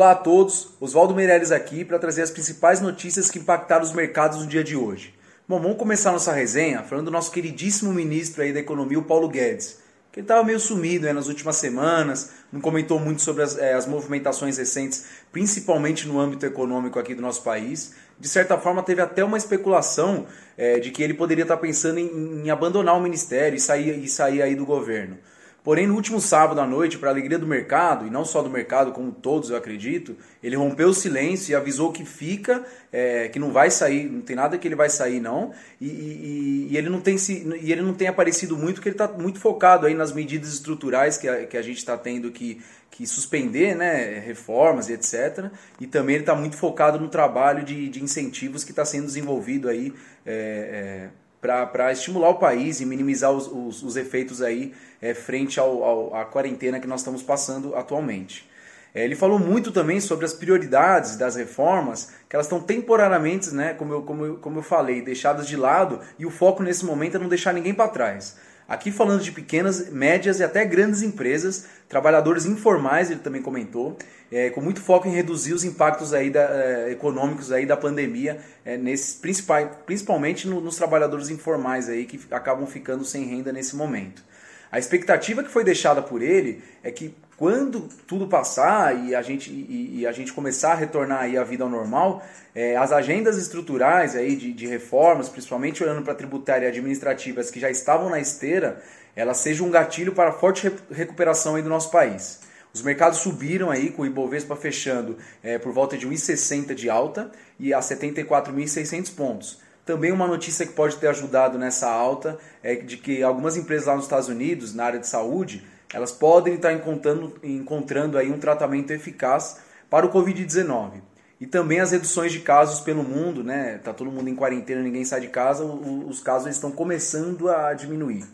Olá a todos, Oswaldo Meirelles aqui para trazer as principais notícias que impactaram os mercados no dia de hoje. Bom, vamos começar nossa resenha falando do nosso queridíssimo ministro aí da Economia, o Paulo Guedes, que estava meio sumido né, nas últimas semanas, não comentou muito sobre as, é, as movimentações recentes, principalmente no âmbito econômico aqui do nosso país. De certa forma, teve até uma especulação é, de que ele poderia estar pensando em, em abandonar o ministério e sair, e sair aí do governo. Porém, no último sábado à noite, para alegria do mercado, e não só do mercado, como todos eu acredito, ele rompeu o silêncio e avisou que fica, é, que não vai sair, não tem nada que ele vai sair não, e, e, e ele, não tem se, e ele não tem aparecido muito, porque ele está muito focado aí nas medidas estruturais que a, que a gente está tendo que, que suspender, né, reformas e etc. E também ele está muito focado no trabalho de, de incentivos que está sendo desenvolvido aí é, é, para estimular o país e minimizar os, os, os efeitos aí é, frente ao, ao, à quarentena que nós estamos passando atualmente. É, ele falou muito também sobre as prioridades das reformas, que elas estão temporariamente, né, como, eu, como, eu, como eu falei, deixadas de lado, e o foco nesse momento é não deixar ninguém para trás. Aqui falando de pequenas, médias e até grandes empresas, trabalhadores informais, ele também comentou, é, com muito foco em reduzir os impactos aí da, é, econômicos aí da pandemia, é, nesses, principal, principalmente no, nos trabalhadores informais aí que acabam ficando sem renda nesse momento. A expectativa que foi deixada por ele é que quando tudo passar e a gente, e, e a gente começar a retornar aí à vida ao normal, é, as agendas estruturais aí de, de reformas, principalmente olhando para tributária e administrativas que já estavam na esteira, elas sejam um gatilho para a forte recuperação aí do nosso país. Os mercados subiram aí com o Ibovespa fechando é, por volta de 1,60 de alta e a 74.600 pontos. Também uma notícia que pode ter ajudado nessa alta é de que algumas empresas lá nos Estados Unidos, na área de saúde, elas podem estar encontrando, encontrando aí um tratamento eficaz para o Covid-19. E também as reduções de casos pelo mundo, né? Tá todo mundo em quarentena, ninguém sai de casa, os casos estão começando a diminuir.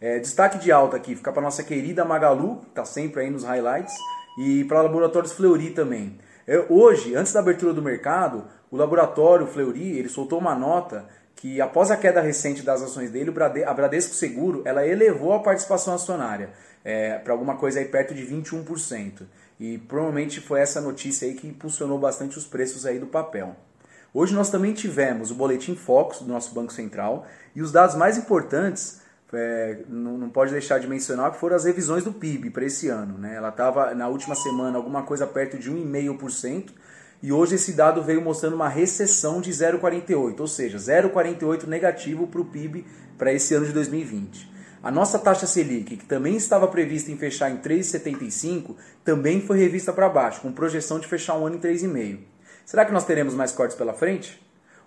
É, destaque de alta aqui fica para nossa querida Magalu, que está sempre aí nos highlights, e para Laboratórios Fleury também. É, hoje, antes da abertura do mercado, o laboratório Fleury ele soltou uma nota que após a queda recente das ações dele, a Bradesco Seguro ela elevou a participação acionária é, para alguma coisa aí perto de 21%. E provavelmente foi essa notícia aí que impulsionou bastante os preços aí do papel. Hoje nós também tivemos o boletim Focus do nosso Banco Central e os dados mais importantes é, não, não, pode deixar de mencionar que foram as revisões do PIB para esse ano. Né? Ela estava na última semana alguma coisa perto de 1,5%, e hoje esse dado veio mostrando uma recessão de 0,48, ou seja, 0,48 negativo para o PIB para esse ano de 2020. A nossa taxa Selic, que também estava prevista em fechar em 3,75, também foi revista para baixo, com projeção de fechar um ano em 3,5. Será que nós teremos mais cortes pela frente?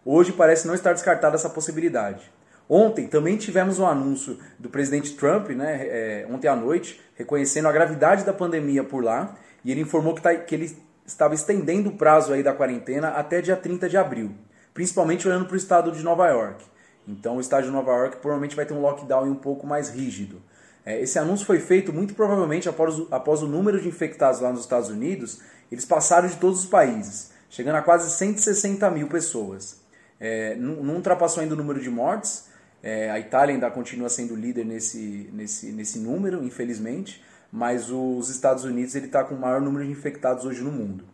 Hoje parece não estar descartada essa possibilidade. Ontem também tivemos um anúncio do presidente Trump, né, é, ontem à noite, reconhecendo a gravidade da pandemia por lá, e ele informou que, tá, que ele estava estendendo o prazo aí da quarentena até dia 30 de abril, principalmente olhando para o estado de Nova York. Então o estado de Nova York provavelmente vai ter um lockdown um pouco mais rígido. É, esse anúncio foi feito muito provavelmente após o, após o número de infectados lá nos Estados Unidos, eles passaram de todos os países, chegando a quase 160 mil pessoas. É, não, ultrapassou ainda o número de mortes, é, a Itália ainda continua sendo líder nesse, nesse, nesse número, infelizmente, mas os Estados Unidos ele está com o maior número de infectados hoje no mundo.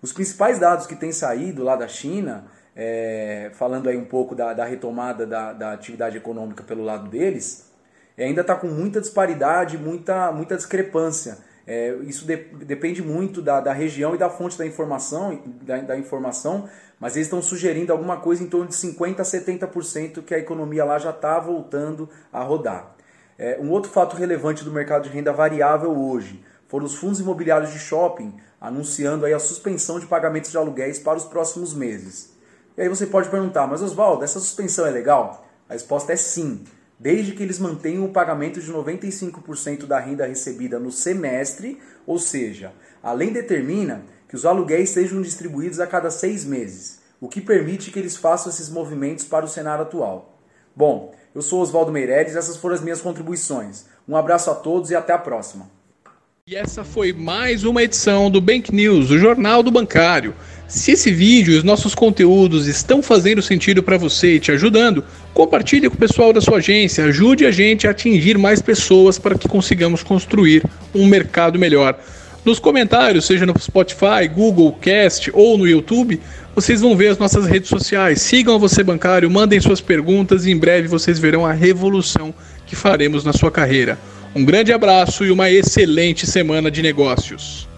Os principais dados que têm saído lá da China, é, falando aí um pouco da, da retomada da, da, atividade econômica pelo lado deles, é, ainda está com muita disparidade, muita, muita discrepância. É, isso de, depende muito da, da região e da fonte da informação, da, da informação, mas eles estão sugerindo alguma coisa em torno de 50% a 70% que a economia lá já está voltando a rodar. É, um outro fato relevante do mercado de renda variável hoje foram os fundos imobiliários de shopping anunciando aí a suspensão de pagamentos de aluguéis para os próximos meses. E aí você pode perguntar, mas Oswaldo, essa suspensão é legal? A resposta é sim, desde que eles mantenham o pagamento de 95% da renda recebida no semestre, ou seja, a lei determina que os aluguéis sejam distribuídos a cada seis meses, o que permite que eles façam esses movimentos para o cenário atual. Bom, eu sou Oswaldo Meireles, essas foram as minhas contribuições. Um abraço a todos e até a próxima. E essa foi mais uma edição do Bank News, o Jornal do Bancário. Se esse vídeo e os nossos conteúdos estão fazendo sentido para você e te ajudando, compartilhe com o pessoal da sua agência, ajude a gente a atingir mais pessoas para que consigamos construir um mercado melhor. Nos comentários, seja no Spotify, Google Cast ou no YouTube, vocês vão ver as nossas redes sociais. Sigam a Você Bancário, mandem suas perguntas e em breve vocês verão a revolução que faremos na sua carreira. Um grande abraço e uma excelente semana de negócios.